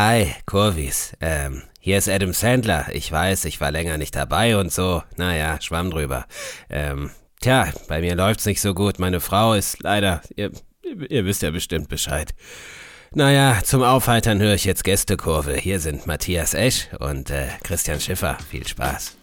Hi, Kurvis. Ähm, hier ist Adam Sandler. Ich weiß, ich war länger nicht dabei und so. Naja, schwamm drüber. Ähm, tja, bei mir läuft's nicht so gut. Meine Frau ist leider, ihr, ihr wisst ja bestimmt Bescheid. Naja, zum Aufheitern höre ich jetzt Gästekurve. Hier sind Matthias Esch und äh, Christian Schiffer. Viel Spaß.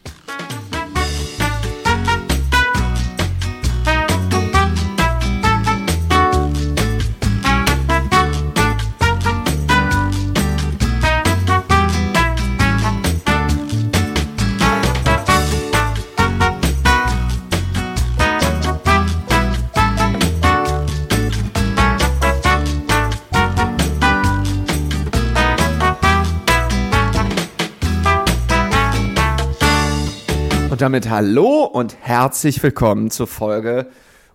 Damit hallo und herzlich willkommen zur Folge.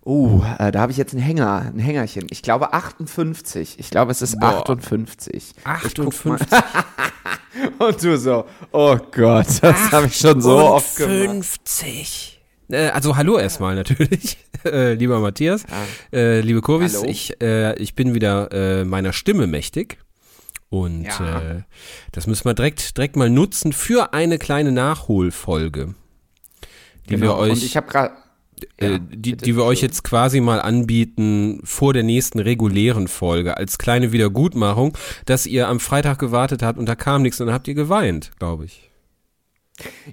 Uh, äh, da habe ich jetzt einen Hänger, ein Hängerchen. Ich glaube 58. Ich glaube, es ist Boah. 58. Ich guck 58. mal. und du so, oh Gott, das habe ich schon so oft gemacht. 50. Äh, also hallo erstmal natürlich, äh, lieber Matthias, äh, liebe Kurvis, Hallo. ich, äh, ich bin wieder äh, meiner Stimme mächtig und Ja. das müssen wir direkt, direkt mal nutzen für eine kleine Nachholfolge, die Genau. wir euch gerade. äh, die, die wir euch jetzt quasi mal anbieten vor der nächsten regulären Folge als kleine Wiedergutmachung, dass ihr am Freitag gewartet habt und da kam nichts und dann habt ihr geweint, glaube ich.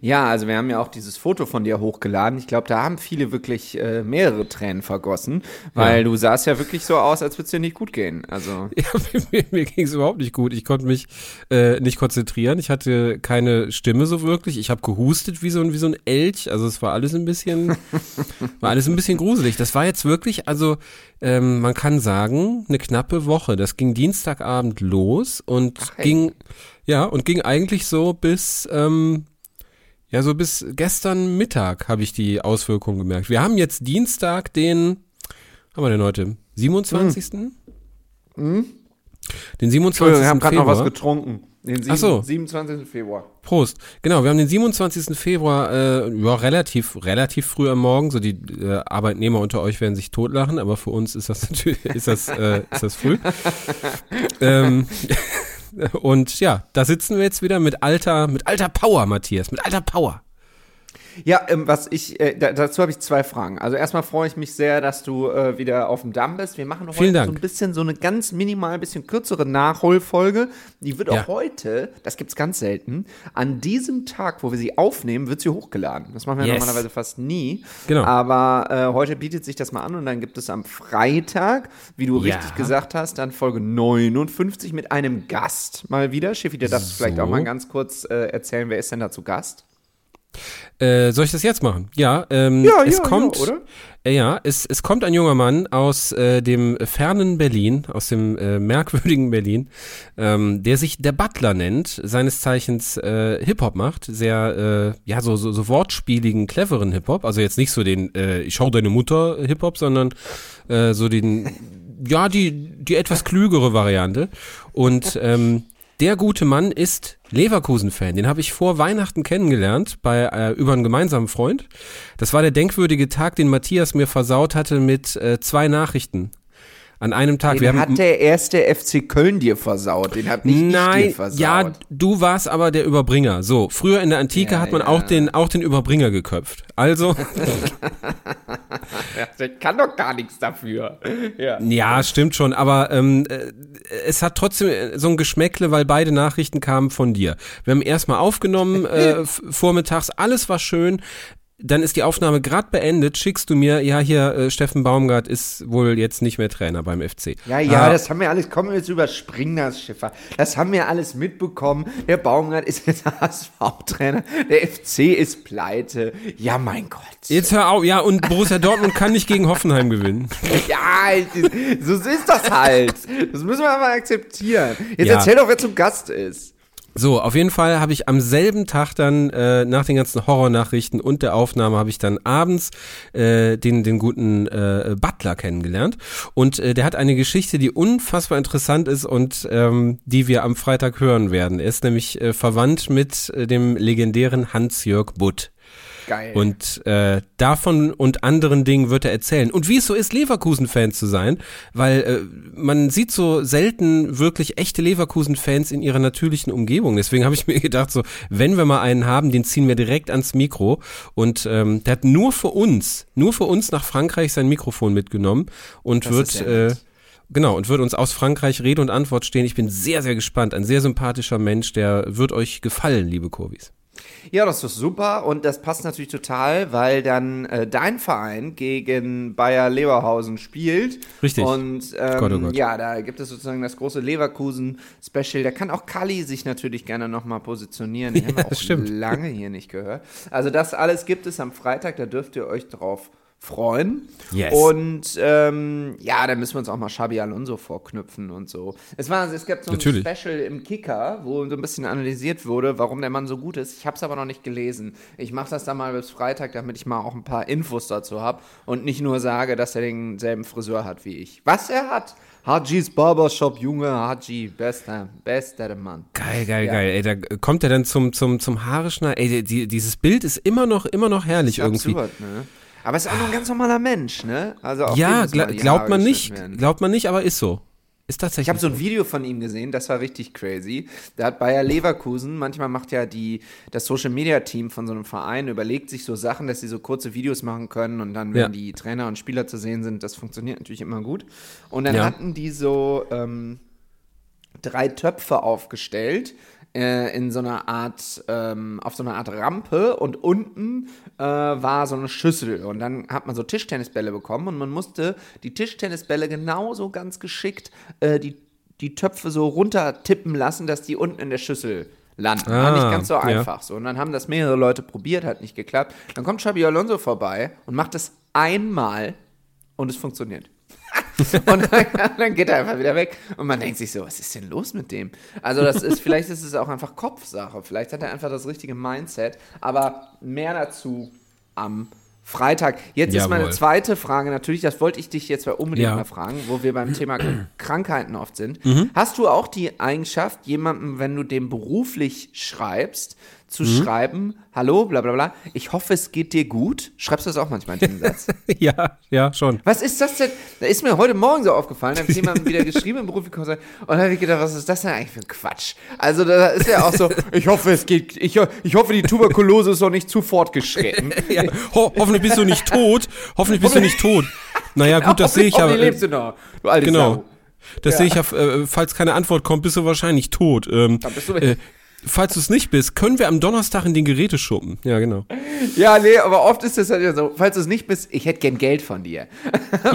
Ja, also wir haben ja auch dieses Foto von dir hochgeladen. Ich glaube, da haben viele wirklich äh, mehrere Tränen vergossen, weil Ja. du sahst ja wirklich so aus, als würde es dir nicht gut gehen. Also. Ja, mir, mir ging es überhaupt nicht gut. Ich konnte mich äh, nicht konzentrieren. Ich hatte keine Stimme so wirklich. Ich habe gehustet wie so, ein wie so ein Elch. Also es war alles ein bisschen, war alles ein bisschen gruselig. Das war jetzt wirklich, also ähm, man kann sagen, eine knappe Woche. Das ging Dienstagabend los und Ach, ging, ja, und ging eigentlich so bis, ähm, ja, so bis gestern Mittag habe ich die Auswirkungen gemerkt. Wir haben jetzt Dienstag, den, haben wir denn heute? 27. Den 27. Entschuldigung, wir haben gerade noch was getrunken. Den Ach so. 27. Februar. Prost. Genau, wir haben den 27. Februar, äh, ja, relativ, relativ früh am Morgen. So die äh, Arbeitnehmer unter euch werden sich totlachen, aber für uns ist das natürlich, ist das, äh, ist das früh. ähm, und ja, da sitzen wir jetzt wieder mit alter, mit alter Power, Matthias, mit alter Power. Ja, ähm, was ich, äh, da, dazu habe ich zwei Fragen. Also erstmal freue ich mich sehr, dass du äh, wieder auf dem Damm bist. Wir machen heute Vielen Dank. so ein bisschen, so eine ganz minimal, ein bisschen kürzere Nachholfolge. Die wird Ja. auch heute, das gibt's ganz selten, an diesem Tag, wo wir sie aufnehmen, wird sie hochgeladen. Das machen wir Yes. normalerweise fast nie. Genau. Aber äh, heute bietet sich das mal an und dann gibt es am Freitag, wie du Ja. richtig gesagt hast, dann Folge 59 mit einem Gast mal wieder. Schiffi, der darf vielleicht So. auch mal ganz kurz äh, erzählen, wer ist denn da zu Gast? Äh, soll ich das jetzt machen? Ja, ähm, Ja, es ja, kommt, ja, oder? Äh, ja, es, es kommt ein junger Mann aus äh, dem fernen Berlin, aus dem äh, merkwürdigen Berlin, ähm, der sich der Butler nennt, seines Zeichens äh, Hip-Hop macht, sehr, äh, ja, so, so, so wortspieligen, cleveren Hip-Hop, also jetzt nicht so den Ich schau deine Mutter Hip-Hop, sondern so den, ja, die, die etwas klügere Variante und ähm, der gute Mann ist Leverkusen-Fan. Den habe ich vor Weihnachten kennengelernt bei äh, über einen gemeinsamen Freund. Das war der denkwürdige Tag, den Matthias mir versaut hatte mit äh, zwei Nachrichten an einem Tag. Den hat der erste FC Köln dir versaut. Den hat nicht ich dir Nein, versaut. ja, du warst aber der Überbringer. So, früher in der Antike Ja, hat man ja. auch den auch den Überbringer geköpft. Also, der kann doch gar nichts dafür. Ja. ja, stimmt schon, aber ähm, äh, es hat trotzdem äh, so ein Geschmäckle, weil beide Nachrichten kamen von dir. Wir haben erstmal aufgenommen äh, vormittags, alles war schön. Dann ist die Aufnahme gerade beendet, schickst du mir, ja, hier, äh, Steffen Baumgart ist wohl jetzt nicht mehr Trainer beim FC. Ja, ja, Ah, das haben wir alles, kommen wir jetzt überspringen das Schiffer. Das haben wir alles mitbekommen. Der Baumgart ist jetzt HSV-Trainer. Der FC ist pleite. Ja, mein Gott. Jetzt hör auf, ja, und Borussia Dortmund kann nicht gegen Hoffenheim gewinnen. Ja, so ist das halt. Das müssen wir aber akzeptieren. Jetzt Ja. erzähl doch, wer zum Gast ist. So, auf jeden Fall habe ich am selben Tag dann äh, nach den ganzen Horrornachrichten und der Aufnahme habe ich dann abends äh, den den guten äh, Butler kennengelernt und äh, der hat eine Geschichte, die unfassbar interessant ist und ähm, die wir am Freitag hören werden. Er ist nämlich äh, verwandt mit äh, dem legendären Hans-Jörg Butt. Geil. Und äh, davon und anderen Dingen wird er erzählen. Und wie es so ist, Leverkusen-Fan zu sein, weil äh, man sieht so selten wirklich echte Leverkusen-Fans in ihrer natürlichen Umgebung. Deswegen habe ich mir gedacht, so, wenn wir mal einen haben, den ziehen wir direkt ans Mikro. Und ähm, der hat nur für uns, nur für uns nach Frankreich sein Mikrofon mitgenommen und Das wird äh. Genau, und wird uns aus Frankreich Rede und Antwort stehen. Ich bin sehr, sehr gespannt. Ein sehr sympathischer Mensch, der wird euch gefallen, liebe Kurvis. Ja, das ist super und das passt natürlich total, weil dann äh, dein Verein gegen Bayer Leverhausen spielt. Richtig. Und ähm, Gott, oh Gott. ja, da gibt es sozusagen das große Leverkusen-Special. Da kann auch Kali sich natürlich gerne nochmal positionieren. Den haben wir auch stimmt. lange hier nicht gehört. Also das alles gibt es am Freitag, da dürft ihr euch drauf freuen. Yes. Und ähm, ja, da müssen wir uns auch mal Xabi Alonso vorknüpfen und so. Es war, es gab so ein Natürlich. Special im Kicker, wo so ein bisschen analysiert wurde, warum der Mann so gut ist. Ich habe es aber noch nicht gelesen. Ich mache das dann mal bis Freitag, damit ich mal auch ein paar Infos dazu habe und nicht nur sage, dass er denselben Friseur hat wie ich. Was er hat. Hajis Barbershop, Junge, Haji, bester, bester Mann. Geil, geil, Ja. geil. Ey, da kommt er dann zum, zum, zum Haare schneiden. Ey, die, dieses Bild ist immer noch, immer noch herrlich irgendwie. absurd, ne? Aber es ist auch nur ein ganz normaler Mensch, ne? Also Ja, gla glaubt man nicht, glaubt man nicht, aber ist so. Ist tatsächlich. Ich habe so ein Video von ihm gesehen, das war richtig crazy. Da hat Bayer Leverkusen, manchmal macht ja die, das Social Media Team von so einem Verein, überlegt sich so Sachen, dass sie so kurze Videos machen können und dann, wenn Ja. die Trainer und Spieler zu sehen sind, das funktioniert natürlich immer gut. Und dann Ja. hatten die so ähm, drei Töpfe aufgestellt äh, in so einer Art, ähm, auf so einer Art Rampe und unten äh, war so eine Schüssel und dann hat man so Tischtennisbälle bekommen und man musste die Tischtennisbälle genauso ganz geschickt äh, die, die Töpfe so runter tippen lassen, dass die unten in der Schüssel landen. War Ah, nicht ganz so ja. einfach so. Und dann haben das mehrere Leute probiert, hat nicht geklappt. Dann kommt Xabi Alonso vorbei und macht es einmal und es funktioniert. und dann, dann geht er einfach wieder weg und man denkt sich so, was ist denn los mit dem? Also das ist, vielleicht ist es auch einfach Kopfsache, vielleicht hat er einfach das richtige Mindset, aber mehr dazu am Freitag. Jetzt ist meine Jawohl. zweite Frage natürlich, das wollte ich dich jetzt mal unbedingt Ja. mal fragen, wo wir beim Thema Krankheiten oft sind. Mhm. Hast du auch die Eigenschaft, jemandem, wenn du dem beruflich schreibst, zu Mhm. schreiben, hallo, bla bla bla, ich hoffe, es geht dir gut? Schreibst du das auch manchmal in den Satz? ja, ja, schon. Was ist das denn? Da ist mir heute Morgen so aufgefallen, da habe ich jemandem wieder geschrieben im beruflichen Kurs und da habe ich gedacht, was ist das denn eigentlich für ein Quatsch? Also da ist ja auch so, ich hoffe, es geht, ich, ich hoffe, die Tuberkulose ist noch nicht zu fortgeschritten. Ja, ho hoffentlich bist du nicht tot. Hoffentlich bist du nicht tot. Naja, gut, das sehe ich ja. Äh, lebst du noch, du alte Genau. Sau. Das sehe ich ja, äh, falls keine Antwort kommt, bist du wahrscheinlich tot. Ähm, Dann bist du äh, falls du es nicht bist, können wir am Donnerstag in den Geräteschuppen. Ja, genau. Ja, nee, aber oft ist es halt ja so, falls du es nicht bist, ich hätte gern Geld von dir.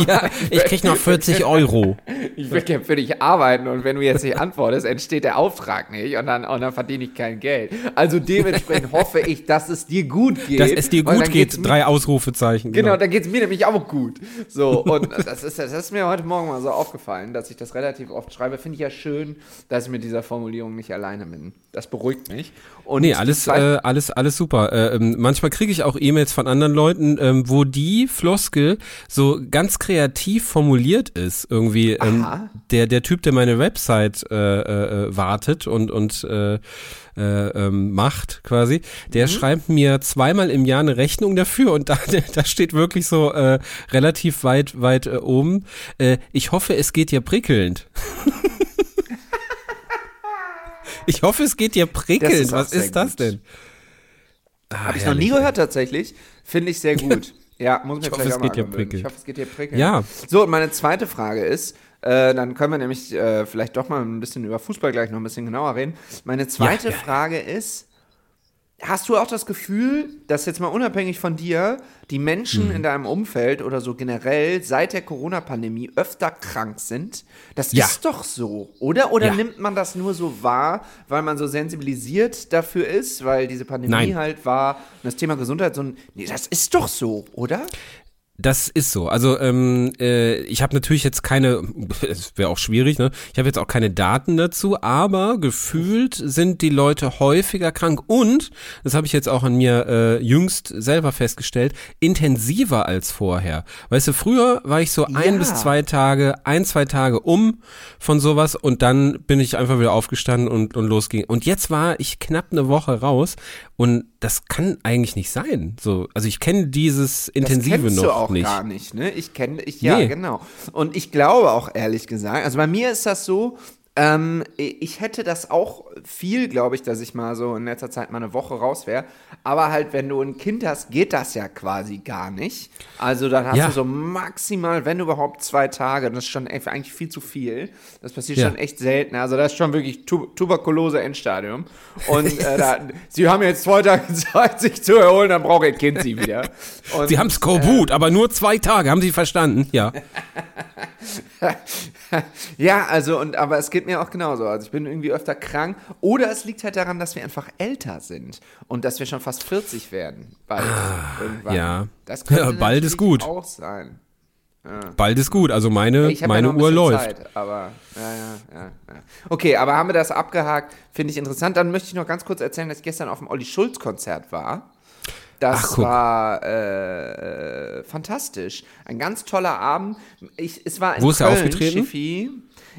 Ja, ich krieg noch 40 Euro. Ich würde gern für dich arbeiten und wenn du jetzt nicht antwortest, entsteht der Auftrag nicht und dann, und dann verdiene ich kein Geld. Also dementsprechend hoffe ich, dass es dir gut geht. Dass es dir gut geht, mir- drei Ausrufezeichen. Genau, dann geht es mir nämlich auch gut. So, und das ist, das ist mir heute Morgen mal so aufgefallen, dass ich das relativ oft schreibe. Finde ich ja schön, dass ich mit dieser Formulierung nicht alleine bin. Das beruhigt mich. Und Nee, alles, äh, alles, alles super. Äh, ähm, manchmal kriege ich auch E-Mails von anderen Leuten, ähm, wo die Floskel so ganz kreativ formuliert ist. Irgendwie ähm, der, der Typ, der meine Website äh, äh, äh, wartet und, und äh, äh, ähm, macht quasi, der schreibt mir zweimal im Jahr eine Rechnung dafür und da, da steht wirklich so äh, relativ weit, weit äh, oben. Äh, ich hoffe, es geht dir prickelnd. ich hoffe, es geht dir prickelnd. ist Was ist das gut. denn? Ah, Habe ich noch nie gehört tatsächlich. Finde ich sehr gut. Ja, muss mir Ich hoffe, vielleicht es auch mal geht. Ich hoffe, es geht dir prickelnd. Ja. So, und meine zweite Frage ist, äh, dann können wir nämlich äh, vielleicht doch mal ein bisschen über Fußball gleich noch ein bisschen genauer reden. Meine zweite ja. Frage ist, hast du auch das Gefühl, dass jetzt mal unabhängig von dir, die Menschen Mhm. in deinem Umfeld oder so generell seit der Corona-Pandemie öfter krank sind? Das Ja. ist doch so, oder? Oder Ja. nimmt man das nur so wahr, weil man so sensibilisiert dafür ist, weil diese Pandemie Nein. halt war und das Thema Gesundheit so ein. Nee, das ist doch so, oder? Das ist so. Also ähm, äh, ich habe natürlich jetzt keine, es wäre auch schwierig, ne? Ich habe jetzt auch keine Daten dazu, aber gefühlt sind die Leute häufiger krank und, das habe ich jetzt auch an mir äh, jüngst selber festgestellt, intensiver als vorher. Weißt du, früher war ich so ein Ja. bis zwei Tage, ein, zwei Tage um von sowas und dann bin ich einfach wieder aufgestanden und, und losging. Und jetzt war ich knapp eine Woche raus und das kann eigentlich nicht sein. So, also ich kenne dieses Intensive das kennst noch du auch nicht. gar nicht, ne? Ich kenne, ich, ja, Nee. genau. Und ich glaube auch ehrlich gesagt, also bei mir ist das so, ähm, ich hätte das auch viel, glaube ich, dass ich mal so in letzter Zeit mal eine Woche raus wäre. Aber halt, wenn du ein Kind hast, geht das ja quasi gar nicht. Also dann hast Ja. du so maximal, wenn überhaupt, zwei Tage. Das ist schon echt- eigentlich viel zu viel. Das passiert Ja. schon echt selten. Also das ist schon wirklich tu Tuberkulose Endstadium. Und äh, da, sie haben jetzt zwei Tage Zeit, sich zu erholen, dann braucht ihr Kind sie wieder. Und, Sie haben Skorbut, aber nur zwei Tage, haben Sie verstanden? Ja. Ja, also und aber es geht mir auch genauso. Also ich bin irgendwie öfter krank oder es liegt halt daran, dass wir einfach älter sind und dass wir schon fast 40 werden. Bald irgendwann. Ah, ja. Das könnte Ja, bald ist gut. auch sein. Bald ist gut. Also meine, meine ja Uhr läuft. Zeit, aber ja, ja, ja, ja. Okay, aber haben wir das abgehakt? Finde ich interessant. Dann möchte ich noch ganz kurz erzählen, dass ich gestern auf dem Olli Schulz Konzert war. Das Ach, war äh, äh, fantastisch. Ein ganz toller Abend. Ich, es war in Wo ist er Köln, aufgetreten? Schiffi.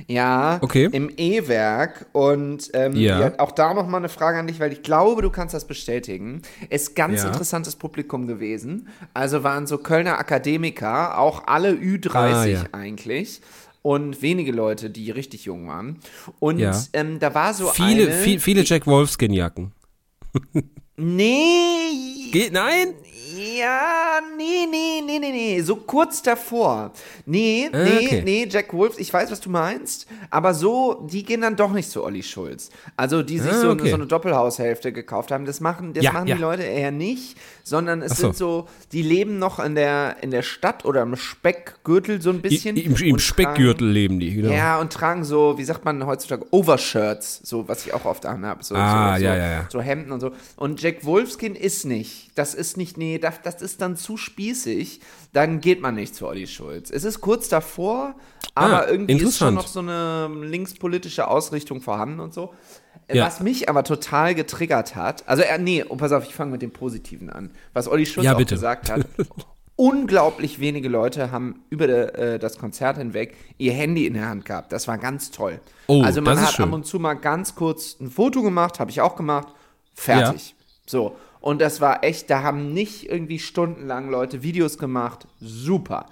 Ja, Okay. im E-Werk. Und ähm, Ja. auch da nochmal eine Frage an dich, weil ich glaube, du kannst das bestätigen. Ist ganz Ja. interessantes Publikum gewesen. Also waren so Kölner Akademiker, auch alle Ü30 Ah, ja. eigentlich. Und wenige Leute, die richtig jung waren. Und Ja. ähm, da war so Viele, eine... viel, viele Jack Wolfskin-Jacken. Nee, Geht, nein? Ja, nee, nee, nee, nee, nee. So kurz davor. Nee, Ah, nee, okay. nee, Jack Wolf, ich weiß, was du meinst, aber so, die gehen dann doch nicht zu Olli Schulz. Also, die sich Ah, so, okay. so eine Doppelhaushälfte gekauft haben, das machen, das Ja, machen ja. die Leute eher nicht, sondern es so. sind so, die leben noch in der, in der Stadt oder im Speckgürtel so ein bisschen. I, Im, im Speckgürtel leben die, genau. Tragen, ja, und tragen so, wie sagt man heutzutage, Overshirts, so, was ich auch oft anhabe. So, Ah, so, so, ja, ja, ja. so Hemden und so. Und Jack Wolfskin ist nicht. Das ist nicht, nee, das, das ist dann zu spießig. Dann geht man nicht zu Olli Schulz. Es ist kurz davor, aber Ah, irgendwie ist schon noch so eine linkspolitische Ausrichtung vorhanden und so. Ja. Was mich aber total getriggert hat, also äh, nee, oh, pass auf, ich fange mit dem Positiven an. Was Olli Schulz Ja, auch gesagt hat. Unglaublich wenige Leute haben über der, äh, das Konzert hinweg ihr Handy in der Hand gehabt. Das war ganz toll. Oh, also man hat schön. ab und zu mal ganz kurz ein Foto gemacht, habe ich auch gemacht. Fertig. So. Und das war echt, da haben nicht irgendwie stundenlang Leute Videos gemacht. Super.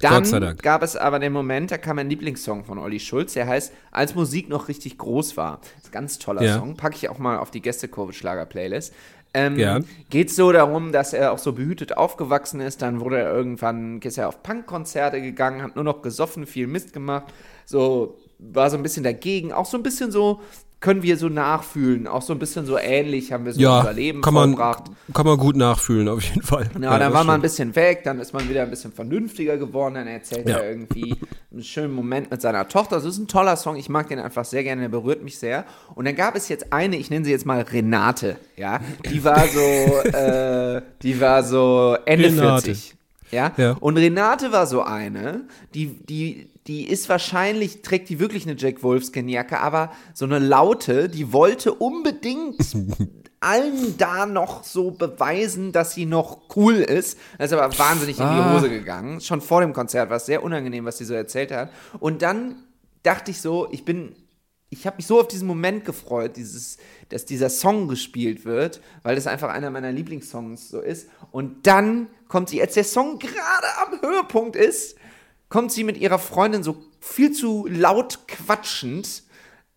Dann Gott sei Dank. gab es aber den Moment, da kam ein Lieblingssong von Olli Schulz, der heißt Als Musik noch richtig groß war. Das ist ein ganz toller Ja. Song, packe ich auch mal auf die Gästekurve-Schlager-Playlist. Ähm, Gern. Geht so darum, dass er auch so behütet aufgewachsen ist. Dann wurde er irgendwann, ist er auf Punkkonzerte gegangen, hat nur noch gesoffen, viel Mist gemacht. So, war so ein bisschen dagegen. Auch so ein bisschen so, können wir so nachfühlen. Auch so ein bisschen so ähnlich haben wir so Ja, unser Leben kann man, vollbracht. kann man gut nachfühlen, auf jeden Fall. Ja, dann das war man ein stimmt. bisschen weg, dann ist man wieder ein bisschen vernünftiger geworden, dann erzählt Ja. er irgendwie einen schönen Moment mit seiner Tochter. Das ist ein toller Song, ich mag den einfach sehr gerne, der berührt mich sehr. Und dann gab es jetzt eine, ich nenne sie jetzt mal Renate, ja, die war so, äh, die war so Ende Renate. 40. Ja? Ja. Und Renate war so eine, die, die, die ist wahrscheinlich, trägt die wirklich eine Jack Wolfskin-Jacke, aber so eine laute, die wollte unbedingt allen da noch so beweisen, dass sie noch cool ist. Das ist aber wahnsinnig in die Ah. Hose gegangen. Schon vor dem Konzert war es sehr unangenehm, was sie so erzählt hat. Und dann dachte ich so, ich bin, ich habe mich so auf diesen Moment gefreut, dieses, dass dieser Song gespielt wird, weil das einfach einer meiner Lieblingssongs so ist. Und dann kommt sie, als der Song gerade am Höhepunkt ist, kommt sie mit ihrer Freundin so viel zu laut quatschend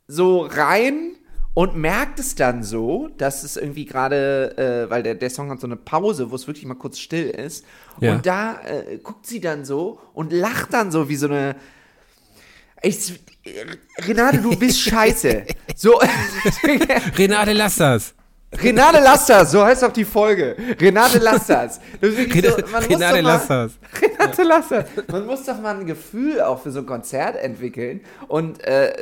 so rein und merkt es dann so, dass es irgendwie gerade, äh, weil der, der Song hat so eine Pause, wo es wirklich mal kurz still ist. Ja. Und da äh, guckt sie dann so und lacht dann so wie so eine. Ich, Renate, du bist scheiße. So, Renate, lass das. Renate Lasters, so heißt auch die Folge. Renate Lasters. So, Renate, man muss Renate Lasser. Man muss doch mal ein Gefühl auch für so ein Konzert entwickeln. Und äh,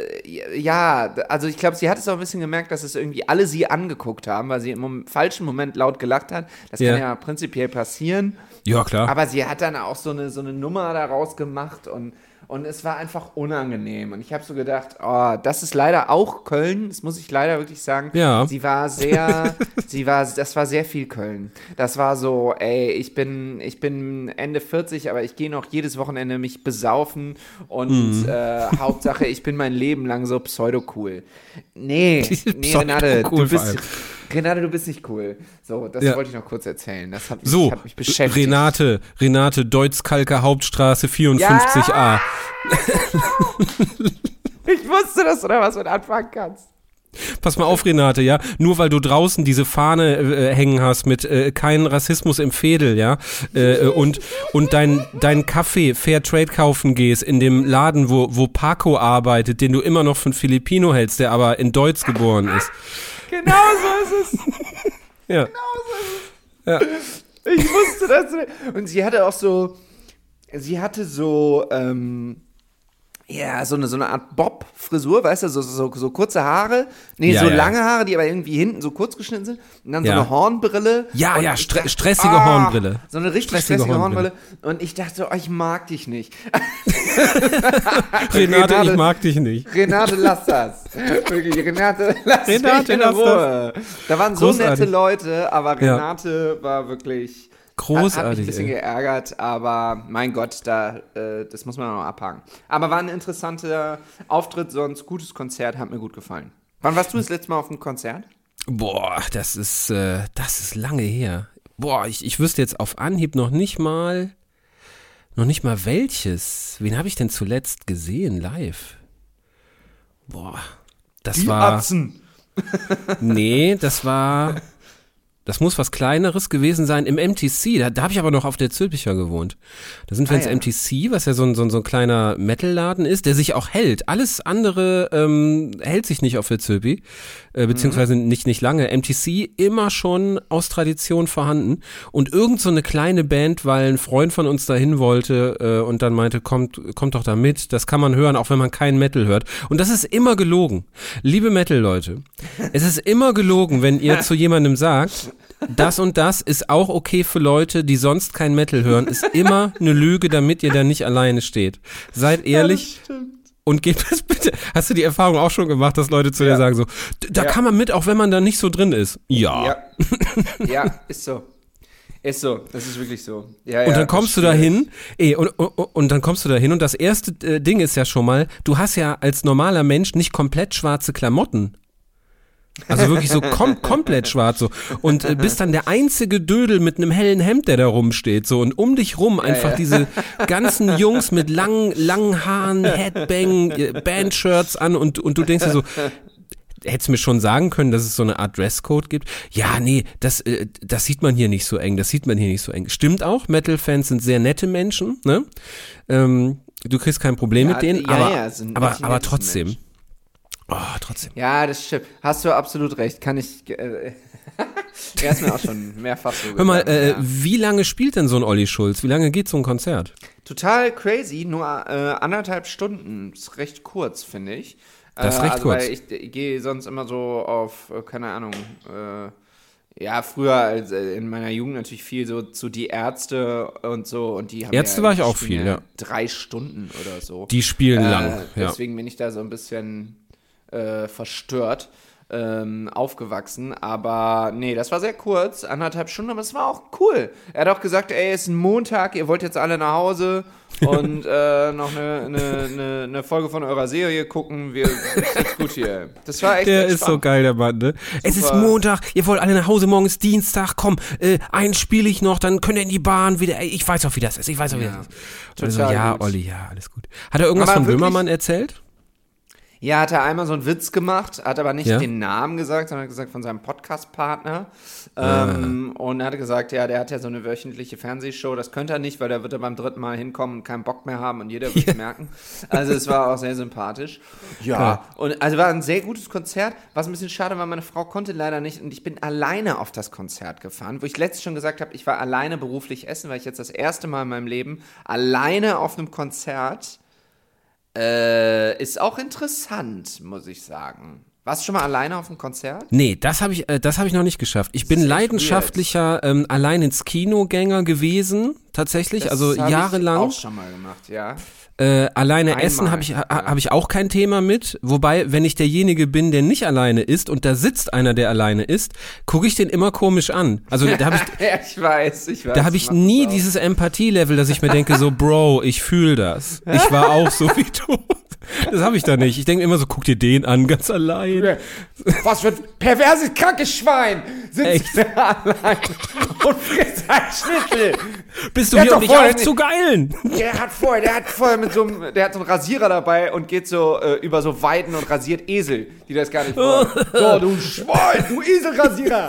ja, also ich glaube, sie hat es auch ein bisschen gemerkt, dass es irgendwie alle sie angeguckt haben, weil sie im falschen Moment laut gelacht hat. Das Ja. kann ja prinzipiell passieren. Ja, klar. Aber sie hat dann auch so eine, so eine Nummer daraus gemacht und, und es war einfach unangenehm. Und ich habe so gedacht, oh, das ist leider auch Köln, das muss ich leider wirklich sagen. Ja. Sie war sehr, sie war, das war sehr viel Köln. Das war so, ey, ich bin, ich bin Ende 40, aber ich gehe noch jedes Wochenende mich besaufen und Mhm. äh, Hauptsache, ich bin mein Leben lang so pseudo-cool. Nee, nee, Renate, du vor bist. Renate, du bist nicht cool. So, das Ja. wollte ich noch kurz erzählen. Das hat mich, So, hat mich beschäftigt. Renate, Renate Deutz-Kalker Hauptstraße 54a. Ich wusste, dass du da was mit anfangen kannst. Pass mal auf, Renate, ja. Nur weil du draußen diese Fahne äh, hängen hast mit äh, kein Rassismus im Fädel, ja, äh, äh, und und dein dein Kaffee Fair Trade kaufen gehst in dem Laden, wo wo Paco arbeitet, den du immer noch von Filipino hältst, der aber in Deutsch geboren ist. Genau so ist es. Ja. Ich wusste das. Und sie hatte auch so, sie hatte so, ähm, ja, so eine, so eine Art Bob-Frisur, weißt du, so, so, so kurze Haare. Nee, Ja, so ja. lange Haare, die aber irgendwie hinten so kurz geschnitten sind. Und dann Ja. so eine Hornbrille. Ja, ja, stre stressige ah, Hornbrille. So eine richtig Stressige stressige, Hornbrille. Hornbrille. Und ich dachte oh, ich mag dich nicht. Renate, Renate- ich mag dich nicht. Renate, lass das. Wirklich, Renate, lass Renate, mich in lass Ruhe. Da waren so Großartig. nette Leute, aber. Renate war wirklich Hat, hat Großartig. mich ein bisschen ey. geärgert, aber mein Gott, da, äh, das muss man noch abhaken. Aber war ein interessanter Auftritt, sonst gutes Konzert, hat mir gut gefallen. Wann warst du das letzte Mal auf einem Konzert? Boah, das ist äh, das ist lange her. Boah, ich, ich wüsste jetzt auf Anhieb noch nicht mal noch nicht mal welches. Wen habe ich denn zuletzt gesehen live? Boah, das war Atzen. nee, das war das muss was kleineres gewesen sein im MTC. Da, da habe ich aber noch auf der Zülpicher gewohnt. Da sind wir Ah, ins ja. MTC, was ja so ein, so ein, so ein kleiner Metalladen ist, der sich auch hält. Alles andere ähm, hält sich nicht auf der Zülpi, äh, beziehungsweise nicht, nicht lange. MTC immer schon aus Tradition vorhanden. Und irgend so eine kleine Band, weil ein Freund von uns dahin wollte äh, und dann meinte, kommt, kommt doch da mit. Das kann man hören, auch wenn man keinen Metal hört. Und das ist immer gelogen. Liebe Metal-Leute, es ist immer gelogen, wenn ihr zu jemandem sagt, das und das ist auch okay für Leute, die sonst kein Metal hören, ist immer eine Lüge, damit ihr da nicht alleine steht. Seid ehrlich und gebt es bitte. Hast du die Erfahrung auch schon gemacht, dass Leute zu dir Ja. sagen so, "D- da Ja. kann man mit, auch wenn man da nicht so drin ist? Ja. Ja. ja, ist so. Ist so, das ist wirklich so. Ja, Und ja, dann kommst du da hin, und, und, und dann kommst du da hin und das erste äh, Ding ist ja schon mal, du hast ja als normaler Mensch nicht komplett schwarze Klamotten. Also wirklich so kom komplett schwarz so. Und äh, bist dann der einzige Dödel mit einem hellen Hemd, der da rumsteht. So. Und um dich rum einfach ja. diese ganzen Jungs mit langen, langen Haaren, Headbang, äh, Bandshirts an und, und du denkst dir so, hättest mir schon sagen können, dass es so eine Art Dresscode gibt. Ja, nee, das, äh, das sieht man hier nicht so eng, das sieht man hier nicht so eng. Stimmt auch, Metal-Fans sind sehr nette Menschen, ne? Ähm, du kriegst kein Problem Ja, mit denen, ja, aber, ja, aber, aber trotzdem. Menschen. Oh, trotzdem. Ja, das stimmt. Hast du absolut recht. Kann ich. Äh, er ist mir auch schon mehrfach so Hör mal, äh, ja. wie lange spielt denn so ein Olli Schulz? Wie lange geht so ein Konzert? Total crazy, nur äh, anderthalb Stunden. Ist recht kurz, finde ich. Das ist äh, recht also, kurz. Weil ich, ich gehe sonst immer so auf, äh, keine Ahnung, äh, ja, früher als, in meiner Jugend natürlich viel so zu die Ärzte und so. Und die haben Ärzte ja, war ich auch viel, ja. Drei Stunden oder so. Die spielen lang. Äh, Ja. deswegen bin ich da so ein bisschen äh, verstört ähm, aufgewachsen. Aber nee, das war sehr kurz, anderthalb Stunden, aber es war auch cool. Er hat auch gesagt, ey, es ist ein Montag, ihr wollt jetzt alle nach Hause und äh, noch eine, eine, eine, eine Folge von eurer Serie gucken. Wir jetzt gut hier. Das war echt Der ist so geil, der Mann, ne? Es ist Super. Montag, ihr wollt alle nach Hause, morgen ist Dienstag, komm, äh, einen spiele ich noch, dann könnt ihr in die Bahn wieder, ey, ich weiß auch, wie das ist, ich weiß auch, wie Ja, das ist. Also, total ja, gut. Olli, ja, alles gut. Hat er irgendwas Aber von wirklich- Böhmermann erzählt? Ja, hat er einmal so einen Witz gemacht, hat aber nicht Ja? den Namen gesagt, sondern hat gesagt von seinem Podcast-Partner. Ähm, und er hat gesagt, ja, der hat ja so eine wöchentliche Fernsehshow, das könnte er nicht, weil da wird er beim dritten Mal hinkommen und keinen Bock mehr haben und jeder wird es merken. Also es war auch sehr sympathisch. Ja, Klar. und also war ein sehr gutes Konzert, was ein bisschen schade war, meine Frau konnte leider nicht und ich bin alleine auf das Konzert gefahren, wo ich letztens schon gesagt habe, ich war alleine beruflich essen, weil ich jetzt das erste Mal in meinem Leben alleine auf einem Konzert äh, ist auch interessant, muss ich sagen. Warst du schon mal alleine auf einem Konzert? Nee, das habe ich, äh, das habe ich noch nicht geschafft. Ich bin ist echt leidenschaftlicher ähm, allein ins Kinogänger gewesen, tatsächlich, Das also hab Ich jahrelang. auch schon mal gemacht, ja. Äh, alleine Einmal, essen habe ich, ha, hab ich auch kein Thema mit. Wobei, wenn ich derjenige bin, der nicht alleine isst und da sitzt einer, der alleine isst, gucke ich den immer komisch an. Also da habe ich, ja, ich weiß, ich weiß. da habe ich nie das dieses Empathie-Level, dass ich mir denke, so, Bro, ich fühle das. Ich war auch so wie du. Das habe ich da nicht. Ich denke immer so, guck dir den an, ganz allein. Was für ein perverses, krankes Schwein sitzt Echt? da allein und frisst ein Schnitzel. Bist du Der hier, um dich vorher aufzugeilen? Der hat vorher, der hat vorher mit so einem, der hat so einen Rasierer dabei und geht so äh, über so Weiden und rasiert Esel, die das gar nicht wollen. So, du Schwein, du Eselrasierer.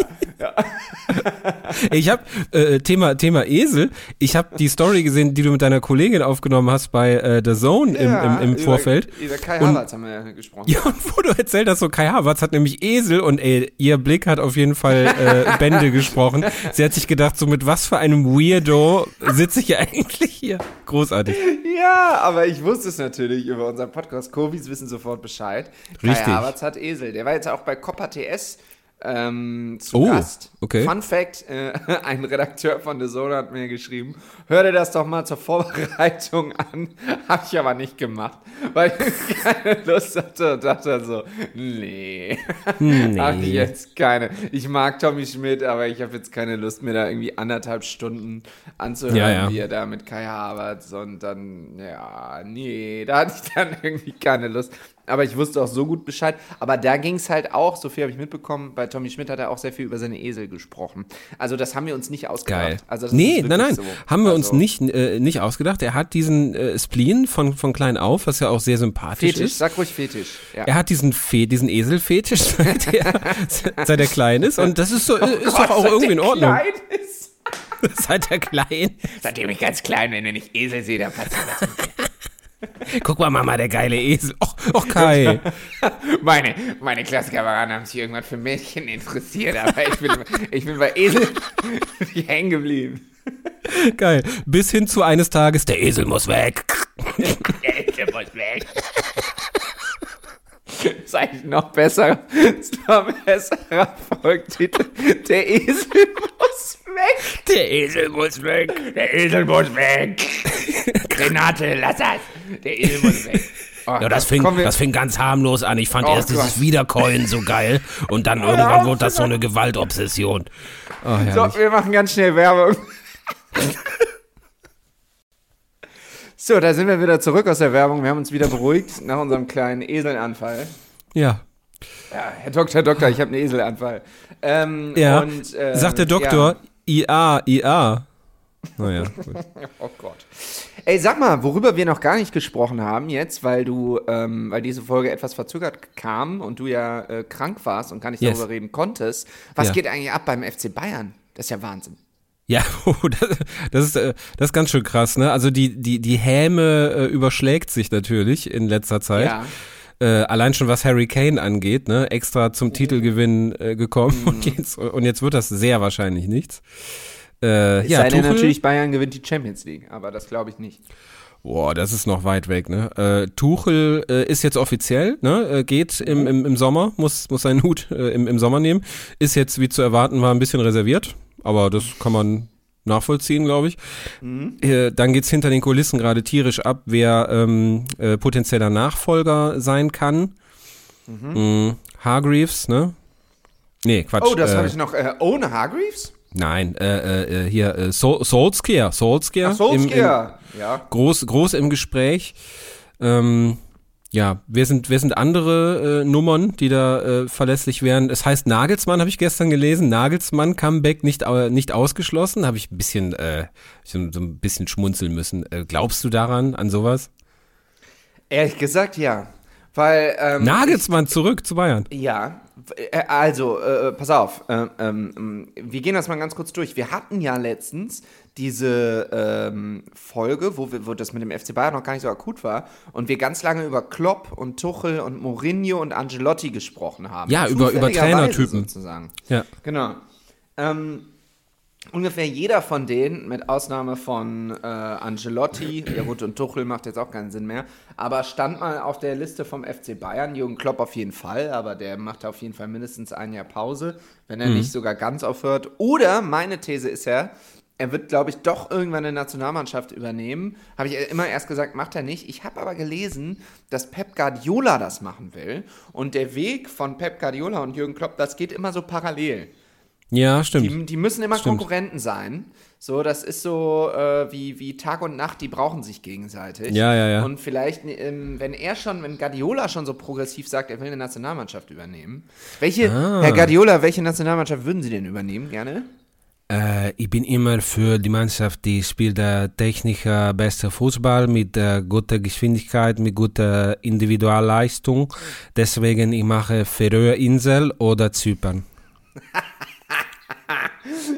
Ich habe äh, Thema Thema Esel. Ich habe die Story gesehen, die du mit deiner Kollegin aufgenommen hast bei äh, The Zone im, im, im über, Vorfeld. Über Kai Und- Havertz haben wir ja gesprochen. Ja, und wo du erzählt hast, so Kai Havertz hat nämlich Esel und ey, ihr Blick hat auf jeden Fall äh, Bände gesprochen. Sie hat sich gedacht, so mit was für einem Weirdo sitze ich ja eigentlich hier. Großartig. Ja, aber ich wusste es natürlich über unseren Podcast. Kobis wissen sofort Bescheid. Richtig. Kai Havertz hat Esel. Der war jetzt auch bei Copper TS ähm, zu Oh, Gast. okay. Fun Fact, äh, ein Redakteur von The Zone hat mir geschrieben, hör dir das doch mal zur Vorbereitung an. Hab ich aber nicht gemacht, weil ich keine Lust hatte und dachte so, nee, Nee. hab ich jetzt keine. Ich mag Tommy Schmidt, aber ich habe jetzt keine Lust, mir da irgendwie anderthalb Stunden anzuhören, Ja, ja. wie er da mit Kai Havertz und dann, ja, nee, da hatte ich dann irgendwie keine Lust. Aber ich wusste auch so gut Bescheid. Aber da ging es halt auch, so viel habe ich mitbekommen, bei Tommy Schmidt hat er auch sehr viel über seine Esel gesprochen. Also das haben wir uns nicht ausgedacht. Geil. Also das nee, nein, nein, so. haben wir uns Also, nicht, äh, nicht ausgedacht. Er hat diesen äh, Spleen von, von klein auf, was ja auch sehr sympathisch Fetisch, ist. sag ruhig Fetisch. Ja. Er hat diesen, Fe diesen Eselfetisch, seit er, seit er klein ist. Und das ist, so, ist Gott, doch auch irgendwie in Ordnung. klein ist. Seit er klein. Seitdem ich ganz klein bin, wenn ich Esel sehe, dann passiert das. Guck mal, Mama, der geile Esel. Och, och Kai. Meine, meine Klassenkameraden haben sich irgendwann für Mädchen interessiert, aber ich bin, ich bin bei Esel hängen geblieben. Geil. Bis hin zu eines Tages, der Esel muss weg. Der Esel muss weg. Ist eigentlich noch besser. Ist noch besserer Folgtitel. Der Esel muss weg. Der Esel muss weg. Der Esel muss weg. Renate, lass das. Der Esel muss weg. Oh, Ja, das fing, das fing ganz harmlos an. Ich fand Oh erst dieses Gott. Wiederkäuen so geil und dann irgendwann wurde das so eine Gewaltobsession. Oh. So, wir machen ganz schnell Werbung. So, da sind wir wieder zurück aus der Werbung. Wir haben uns wieder beruhigt nach unserem kleinen Eselanfall. Ja. Ja, Herr Doktor, Doktor, ich habe einen Eselanfall. Ähm, Ja. Und, ähm, Sagt der Doktor, IA, IA. Naja, gut. Ja. Oh Gott. Ey, sag mal, worüber wir noch gar nicht gesprochen haben jetzt, weil du, ähm, weil diese Folge etwas verzögert kam und du ja äh, krank warst und gar nicht Yes. darüber reden konntest. Was Ja. geht eigentlich ab beim FC Bayern? Das ist ja Wahnsinn. Ja, oh, das, das, ist, äh, das ist ganz schön krass, ne? Also die, die, die Häme äh, überschlägt sich natürlich in letzter Zeit. Ja. Äh, allein schon was Harry Kane angeht, ne? Extra zum Titelgewinn äh, gekommen Mhm. und, jetzt, und jetzt wird das sehr wahrscheinlich nichts. Äh, Es ja, sei denn Tuchel, natürlich, Bayern gewinnt die Champions League, aber das glaube ich nicht. Boah, das ist noch weit weg, ne? Äh, Tuchel äh, ist jetzt offiziell, ne? Äh, geht im, im, im Sommer, muss, muss seinen Hut äh, im, im Sommer nehmen. Ist jetzt, wie zu erwarten war, ein bisschen reserviert, aber das kann man nachvollziehen, glaube ich. Äh, dann geht's hinter den Kulissen gerade tierisch ab, wer ähm, äh, potenzieller Nachfolger sein kann. Mhm. Hargreaves, ne? Nee, Quatsch. Oh, das äh, habe ich noch. Äh, ohne Hargreaves? Nein, äh, äh, äh, hier, äh, Sol Solskjaer, Solskjaer. Ach, Solskjaer. Ja. groß, groß im Gespräch. Ähm, ja, wer sind, wer sind andere äh, Nummern, die da äh, verlässlich wären? Es heißt Nagelsmann, habe ich gestern gelesen. Nagelsmann Comeback nicht, au- nicht ausgeschlossen. Habe ich ein bisschen, äh, so, so ein bisschen schmunzeln müssen. Äh, glaubst du daran, an sowas? Ehrlich gesagt, ja. Weil, ähm, Nagelsmann zurück zu Bayern. Ja, äh, also, äh, pass auf, ähm, ähm, wir gehen das mal ganz kurz durch. Wir hatten ja letztens diese ähm, Folge, wo, wir, wo das mit dem FC Bayern noch gar nicht so akut war und wir ganz lange über Klopp und Tuchel und Mourinho und Angelotti gesprochen haben. Ja, über- über Trainertypen. Sozusagen. Ja. Genau. Ähm, ungefähr jeder von denen, mit Ausnahme von äh, Angelotti, ja gut, und Tuchel macht jetzt auch keinen Sinn mehr, aber stand mal auf der Liste vom FC Bayern, Jürgen Klopp auf jeden Fall, aber der macht auf jeden Fall mindestens ein Jahr Pause, wenn er nicht sogar ganz aufhört. Oder meine These ist ja, er wird, glaube ich, doch irgendwann eine Nationalmannschaft übernehmen. Habe ich immer erst gesagt, macht er nicht. Ich habe aber gelesen, dass Pep Guardiola das machen will. Und der Weg von Pep Guardiola und Jürgen Klopp, das geht immer so parallel. Ja, stimmt. Die, die müssen immer Stimmt. Konkurrenten sein. So, das ist so äh, wie, wie Tag und Nacht, die brauchen sich gegenseitig. Ja, ja, ja. Und vielleicht, ähm, wenn er schon, wenn Guardiola schon so progressiv sagt, er will eine Nationalmannschaft übernehmen. Welche, Ah. Herr Guardiola, welche Nationalmannschaft würden Sie denn übernehmen, gerne? Äh, ich bin immer für die Mannschaft, die spielt äh, technisch äh, besser Fußball mit äh, guter Geschwindigkeit, mit guter Individualleistung. Deswegen ich mache Färöer Insel oder Zypern.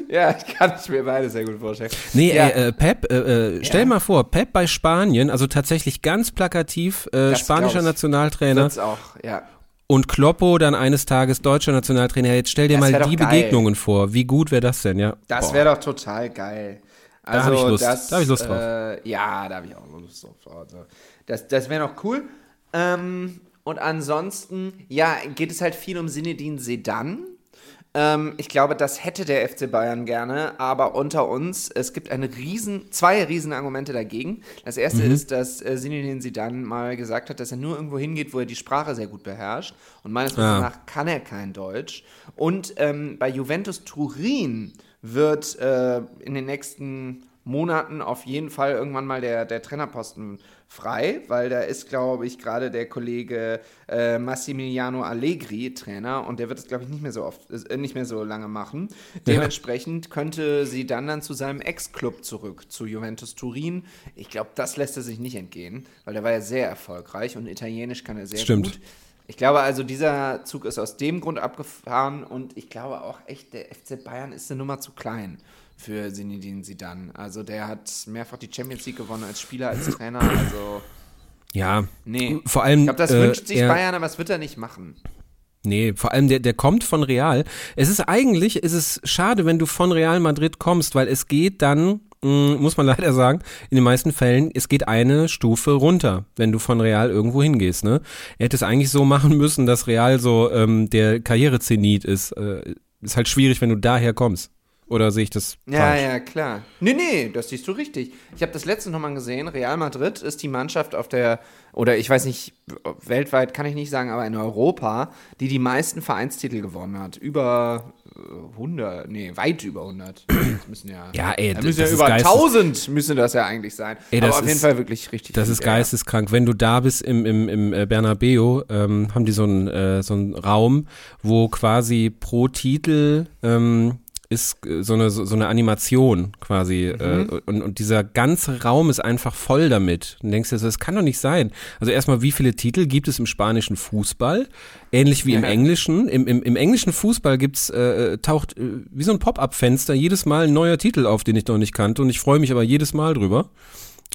Ja, ich kann es mir beide sehr gut vorstellen. Nee, ja, äh, äh, Pep, äh, äh, stell Ja. mal vor, Pep bei Spanien, also tatsächlich ganz plakativ äh, spanischer. Nationaltrainer wird's auch, ja. und Kloppo dann eines Tages deutscher Nationaltrainer. Jetzt stell dir Das mal die. Begegnungen vor. Wie gut wäre das denn, ja? Das wäre doch total geil. Also hab ich Lust. Das, Da hab ich Lust drauf. Äh, ja, da habe ich auch Lust drauf. Also, das das wäre noch cool. Ähm, und ansonsten, ja, geht es halt viel um Sinedin Sedan. Ähm, ich glaube, das hätte der FC Bayern gerne, aber unter uns, es gibt eine riesen, zwei riesen Argumente dagegen. Das erste ist, dass äh, Zinedine Zidane mal gesagt hat, dass er nur irgendwo hingeht, wo er die Sprache sehr gut beherrscht. Und meines Wissens Ja. nach kann er kein Deutsch. Und ähm, bei Juventus Turin wird äh, in den nächsten Monaten auf jeden Fall irgendwann mal der, der Trainerposten frei, weil da ist, glaube ich, gerade der Kollege äh, Massimiliano Allegri Trainer und der wird es, glaube ich, nicht mehr so oft, äh, nicht mehr so lange machen. Dementsprechend könnte sie dann dann zu seinem Ex-Club zurück, zu Juventus Turin. Ich glaube, das lässt er sich nicht entgehen, weil der war ja sehr erfolgreich und Italienisch kann er sehr Stimmt. gut. Ich glaube also, dieser Zug ist aus dem Grund abgefahren und ich glaube auch echt, der FC Bayern ist eine Nummer zu klein für Zinedine Zidane. Also der hat mehrfach die Champions League gewonnen als Spieler, als Trainer. Also Ja. nee. Vor allem. Ich glaube, das äh, wünscht sich er- Bayern, aber das wird er nicht machen. Nee, vor allem der, der kommt von Real. Es ist eigentlich, es ist schade, wenn du von Real Madrid kommst, weil es geht dann, muss man leider sagen, in den meisten Fällen, es geht eine Stufe runter, wenn du von Real irgendwo hingehst. Ne? Er hätte es eigentlich so machen müssen, dass Real so ähm, der Karrierezenit ist. Äh, ist halt schwierig, wenn du daher kommst. Oder sehe ich das Ja, falsch? ja, klar. Nee, nee, das siehst du richtig. Ich habe das letzte nochmal gesehen. Real Madrid ist die Mannschaft auf der, oder ich weiß nicht, weltweit kann ich nicht sagen, aber in Europa, die die meisten Vereinstitel gewonnen hat. Über 100, nee, weit über 100. Das müssen ja, Ja, ey, da das müssen ja über geistes- 1000 müssen das ja eigentlich sein. Ey, das aber auf jeden ist- Fall wirklich richtig. Das ist ja. geisteskrank. Wenn du da bist im, im, im äh, Bernabeu, ähm, haben die so einen äh, so einen Raum, wo quasi pro Titel ähm, ist äh, so eine, so eine Animation quasi. Äh, und, und dieser ganze Raum ist einfach voll damit. Und denkst dir so, das kann doch nicht sein. Also erstmal, wie viele Titel gibt es im spanischen Fußball? Ähnlich wie im Ja. englischen. Im, im, im englischen Fußball gibt's, äh, taucht äh, wie so ein Pop-Up-Fenster jedes Mal ein neuer Titel auf, den ich noch nicht kannte. Und ich freue mich aber jedes Mal drüber.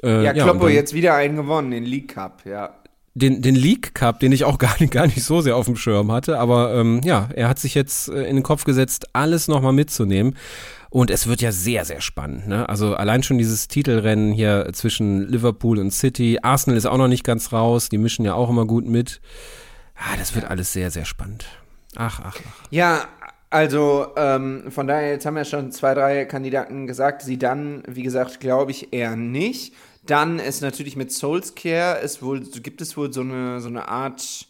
Äh, Ja, Kloppo dann- jetzt wieder einen gewonnen, den League Cup, ja. Den, den League Cup, den ich auch gar nicht, gar nicht so sehr auf dem Schirm hatte, aber ähm, ja, er hat sich jetzt äh, in den Kopf gesetzt, alles nochmal mitzunehmen. Und es wird ja sehr, sehr spannend. Ne? Also allein schon dieses Titelrennen hier zwischen Liverpool und City. Arsenal ist auch noch nicht ganz raus, die mischen ja auch immer gut mit. Ah, das wird alles sehr, sehr spannend. Ach, ach, ach. Ja, also ähm, von daher, jetzt haben ja schon zwei, drei Kandidaten gesagt. Sie dann, wie gesagt, glaube ich eher nicht. Dann ist natürlich mit Soulscare, ist wohl, gibt es wohl so eine, so eine Art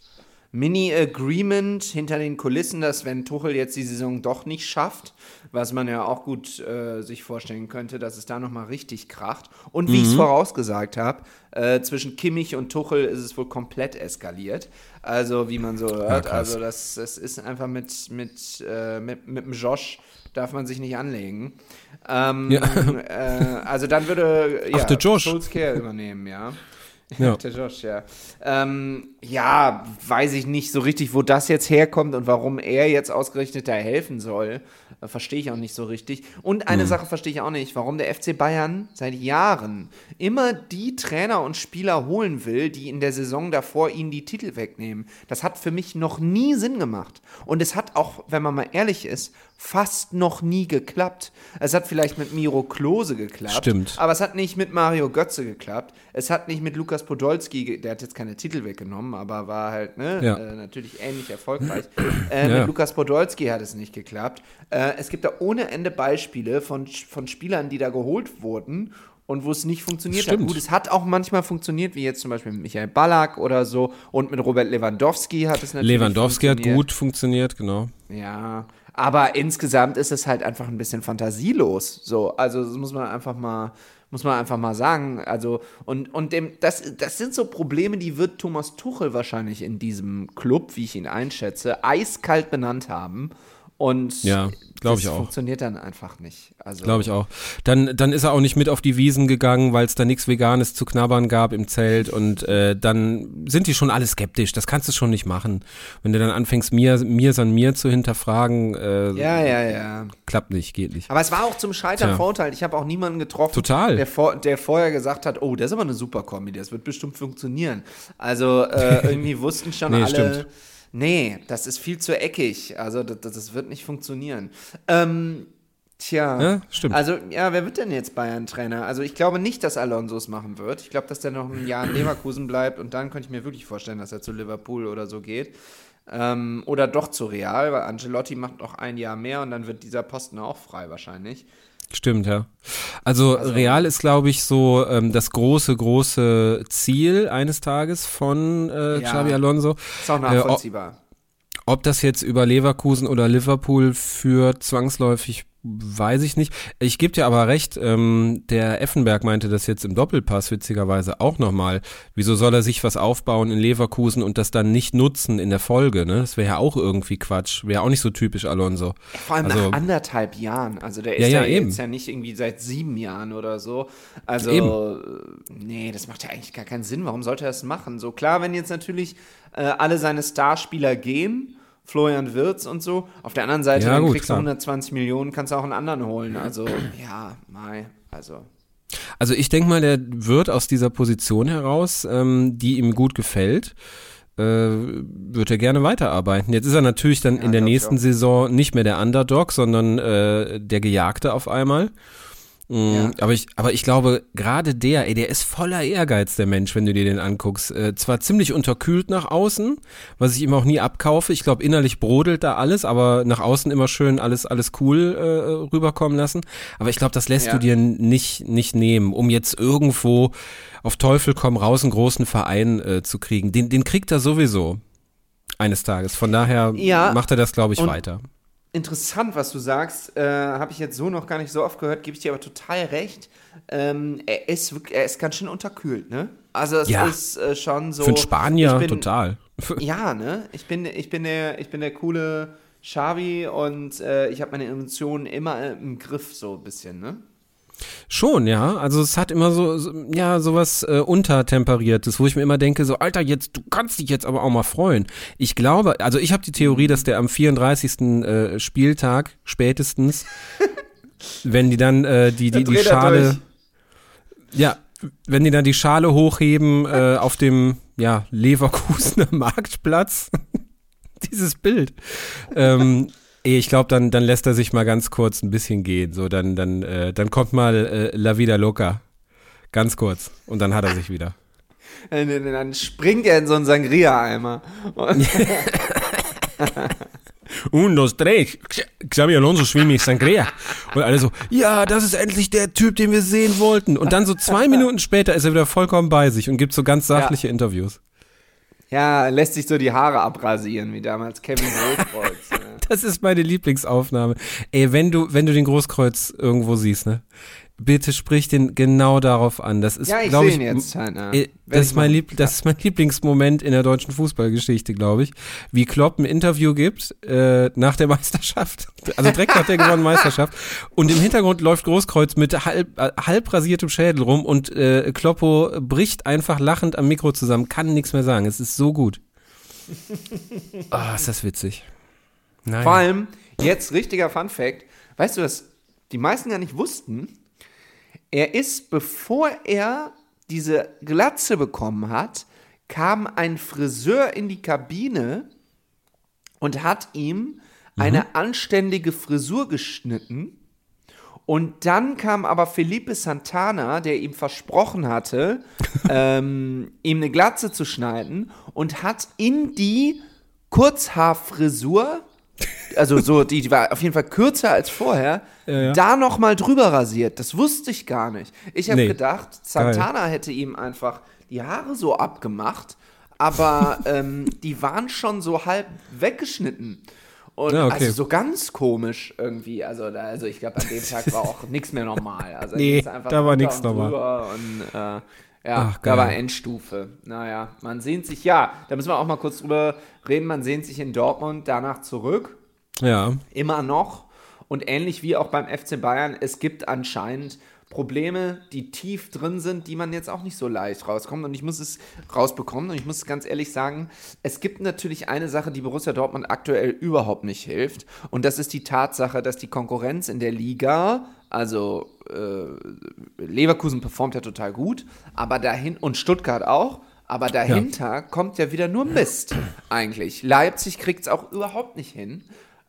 Mini-Agreement hinter den Kulissen, dass wenn Tuchel jetzt die Saison doch nicht schafft, was man ja auch gut äh, sich vorstellen könnte, dass es da nochmal richtig kracht. Und wie ich es vorausgesagt habe, äh, zwischen Kimmich und Tuchel ist es wohl komplett eskaliert. Also wie man so hört. krass. also das, das ist einfach mit, mit, äh, mit, mit dem Josh darf man sich nicht anlegen. Ähm, Ja. äh, also dann würde ja, Ach, der Josh. Solskjaer übernehmen, ja. Ja. Der Josh, ja. Ähm, ja, weiß ich nicht so richtig, wo das jetzt herkommt und warum er jetzt ausgerechnet da helfen soll. Äh, Verstehe ich auch nicht so richtig. Und eine Sache verstehe ich auch nicht, warum der FC Bayern seit Jahren immer die Trainer und Spieler holen will, die in der Saison davor ihnen die Titel wegnehmen. Das hat für mich noch nie Sinn gemacht. Und es hat auch, wenn man mal ehrlich ist, fast noch nie geklappt. Es hat vielleicht mit Miro Klose geklappt. Stimmt. Aber es hat nicht mit Mario Götze geklappt. Es hat nicht mit Lukas Podolski, der hat jetzt keine Titel weggenommen, aber war halt ne, Ja. äh, natürlich ähnlich erfolgreich. Äh, Ja. Mit Lukas Podolski hat es nicht geklappt. Äh, es gibt da ohne Ende Beispiele von, von Spielern, die da geholt wurden und wo es nicht funktioniert hat. Stimmt. Gut, es hat auch manchmal funktioniert, wie jetzt zum Beispiel mit Michael Ballack oder so und mit Robert Lewandowski hat es natürlich Lewandowski hat gut funktioniert, genau. Ja, Aber insgesamt ist es halt einfach ein bisschen fantasielos. So, also das muss man einfach mal, muss man einfach mal sagen. Also, und, und dem, das, das sind so Probleme, die wird Thomas Tuchel wahrscheinlich in diesem Club, wie ich ihn einschätze, eiskalt benannt haben. Und Ja, glaub ich das auch. funktioniert dann einfach nicht. Also, Glaube ich auch. Dann, dann ist er auch nicht mit auf die Wiesen gegangen, weil es da nichts Veganes zu knabbern gab im Zelt und äh, dann sind die schon alle skeptisch. Das kannst du schon nicht machen. Wenn du dann anfängst, mir, mir an mir zu hinterfragen, äh, Ja, ja, ja. klappt nicht, geht nicht. Aber es war auch zum Scheitern Tja. verurteilt. Ich habe auch niemanden getroffen, Total. Der, vor, der vorher gesagt hat, oh, das ist aber eine super Kombi, das wird bestimmt funktionieren. Also äh, irgendwie wussten schon Nee, alle, stimmt. Nee, das ist viel zu eckig. Also das, das wird nicht funktionieren. Ähm, tja, Ja, stimmt. also ja, wer wird denn jetzt Bayern-Trainer? Also ich glaube nicht, dass Alonso es machen wird. Ich glaube, dass der noch ein Jahr in Leverkusen bleibt und dann könnte ich mir wirklich vorstellen, dass er zu Liverpool oder so geht. Ähm, oder doch zu Real, weil Ancelotti macht noch ein Jahr mehr und dann wird dieser Posten auch frei wahrscheinlich. Stimmt, ja. Also, Real ist, glaube ich, so ähm, das große, große Ziel eines Tages von äh, Ja. Xabi Alonso. Ist auch Äh, nachvollziehbar. Ob das jetzt über Leverkusen oder Liverpool führt, zwangsläufig, weiß ich nicht. Ich gebe dir aber recht, ähm, der Effenberg meinte das jetzt im Doppelpass witzigerweise auch nochmal. Wieso soll er sich was aufbauen in Leverkusen und das dann nicht nutzen in der Folge? Ne? Das wäre ja auch irgendwie Quatsch. Wäre auch nicht so typisch Alonso. Vor allem also- nach anderthalb Jahren. Also der Ja, ist ja, ja, eben. jetzt ja nicht irgendwie seit sieben Jahren oder so. Also, Eben. äh, nee, das macht ja eigentlich gar keinen Sinn. Warum sollte er das machen? So klar, wenn jetzt natürlich äh, alle seine Starspieler gehen, Florian Wirtz und so. Auf der anderen Seite, Ja, gut, kriegst du 120 Millionen, kannst du auch einen anderen holen. Also, ja, Mai, also. Also ich denke mal, der wird aus dieser Position heraus, ähm, die ihm gut gefällt, äh, wird er gerne weiterarbeiten. Jetzt ist er natürlich dann in der nächsten. Saison nicht mehr der Underdog, sondern äh, der Gejagte auf einmal. Ja. Aber ich, aber ich glaube, gerade der, ey, der ist voller Ehrgeiz, der Mensch, wenn du dir den anguckst. Äh, zwar ziemlich unterkühlt nach außen, was ich ihm auch nie abkaufe. Ich glaube, innerlich brodelt da alles, aber nach außen immer schön alles, alles cool äh, rüberkommen lassen. Aber ich glaube, das lässt Ja. du dir nicht, nicht nehmen, um jetzt irgendwo auf Teufel komm raus einen großen Verein äh, zu kriegen. Den, den kriegt er sowieso eines Tages. Von daher Ja, macht er das, glaube ich, weiter. Interessant, was du sagst. Äh, Habe ich jetzt so noch gar nicht so oft gehört, gebe ich dir aber total recht. Ähm, er, ist, wirklich- er ist ganz schön unterkühlt, ne? Also es Ja. ist äh, schon so. Für einen Spanier bin, total. Ja, ne? Ich bin, ich bin der, ich bin der coole Xavi und äh, ich habe meine Emotionen immer im Griff, so ein bisschen, ne? Schon, ja. Also es hat immer so, so ja, sowas äh, untertemperiertes, wo ich mir immer denke, so, Alter, jetzt, du kannst dich jetzt aber auch mal freuen. Ich glaube, also ich habe die Theorie, dass der am 34. Äh, Spieltag spätestens, wenn die dann äh, die, die, die Schale, ja, wenn die dann die Schale hochheben äh, auf dem, ja, Leverkusener Marktplatz, dieses Bild, ähm, ich glaube, dann, dann lässt er sich mal ganz kurz ein bisschen gehen. So, dann, dann, äh, dann kommt mal äh, La Vida Loca. Ganz kurz. Und dann hat er sich wieder. Dann, springt er in so einen Sangria-Eimer. Und- Un, dos, tres. Xabi Alonso schwimme ich Sangria. Und alle so, ja, das ist endlich der Typ, den wir sehen wollten. Und dann so zwei Minuten später ist er wieder vollkommen bei sich und gibt so ganz sachliche Interviews. Ja, lässt sich so die Haare abrasieren, wie damals Kevin Großkreuz. ne? Das ist meine Lieblingsaufnahme. Ey, wenn du, wenn du den Großkreuz irgendwo siehst, ne? Bitte sprich den genau darauf an. Das ist, Ja, glaube ich, ihn jetzt. Ja. Äh, Das ist, mein. Lieb das ist mein Lieblingsmoment in der deutschen Fußballgeschichte, glaube ich. Wie Klopp ein Interview gibt äh, nach der Meisterschaft, also direkt nach der gewonnenen Meisterschaft. Und im Hintergrund läuft Großkreuz mit halb, äh, halb rasiertem Schädel rum und äh, Kloppo bricht einfach lachend am Mikro zusammen, kann nichts mehr sagen. Es ist so gut. Ah, ist das witzig. Nein. Vor allem, jetzt richtiger Fun Fact, weißt du, was die meisten gar nicht wussten? Er ist, bevor er diese Glatze bekommen hat, kam ein Friseur in die Kabine und hat ihm eine anständige Frisur geschnitten. Und dann kam aber Felipe Santana, der ihm versprochen hatte, ähm, ihm eine Glatze zu schneiden und hat in die Kurzhaarfrisur, also so, die, die war auf jeden Fall kürzer als vorher, ja. da nochmal drüber rasiert. Das wusste ich gar nicht. Ich habe Nee. gedacht, Santana hätte ihm einfach die Haare so abgemacht, aber ähm, die waren schon so halb weggeschnitten. Und Ja, okay. also so ganz komisch irgendwie. Also, da, also ich glaube, an dem Tag war auch nichts mehr normal. Also Nee, da war und normal. Und äh, ja, Ach, da war geil. Endstufe. Naja, man sehnt sich, ja, da müssen wir auch mal kurz drüber reden. Man sehnt sich in Dortmund danach zurück. Ja. Immer noch. Und ähnlich wie auch beim FC Bayern, es gibt anscheinend Probleme, die tief drin sind, die man jetzt auch nicht so leicht rauskommt. Und ich muss es rausbekommen. Und ich muss ganz ehrlich sagen, es gibt natürlich eine Sache, die Borussia Dortmund aktuell überhaupt nicht hilft. Und das ist die Tatsache, dass die Konkurrenz in der Liga, also äh, Leverkusen performt ja total gut, aber dahin und Stuttgart auch. Aber dahinter kommt ja wieder nur Mist eigentlich. Leipzig kriegt es auch überhaupt nicht hin.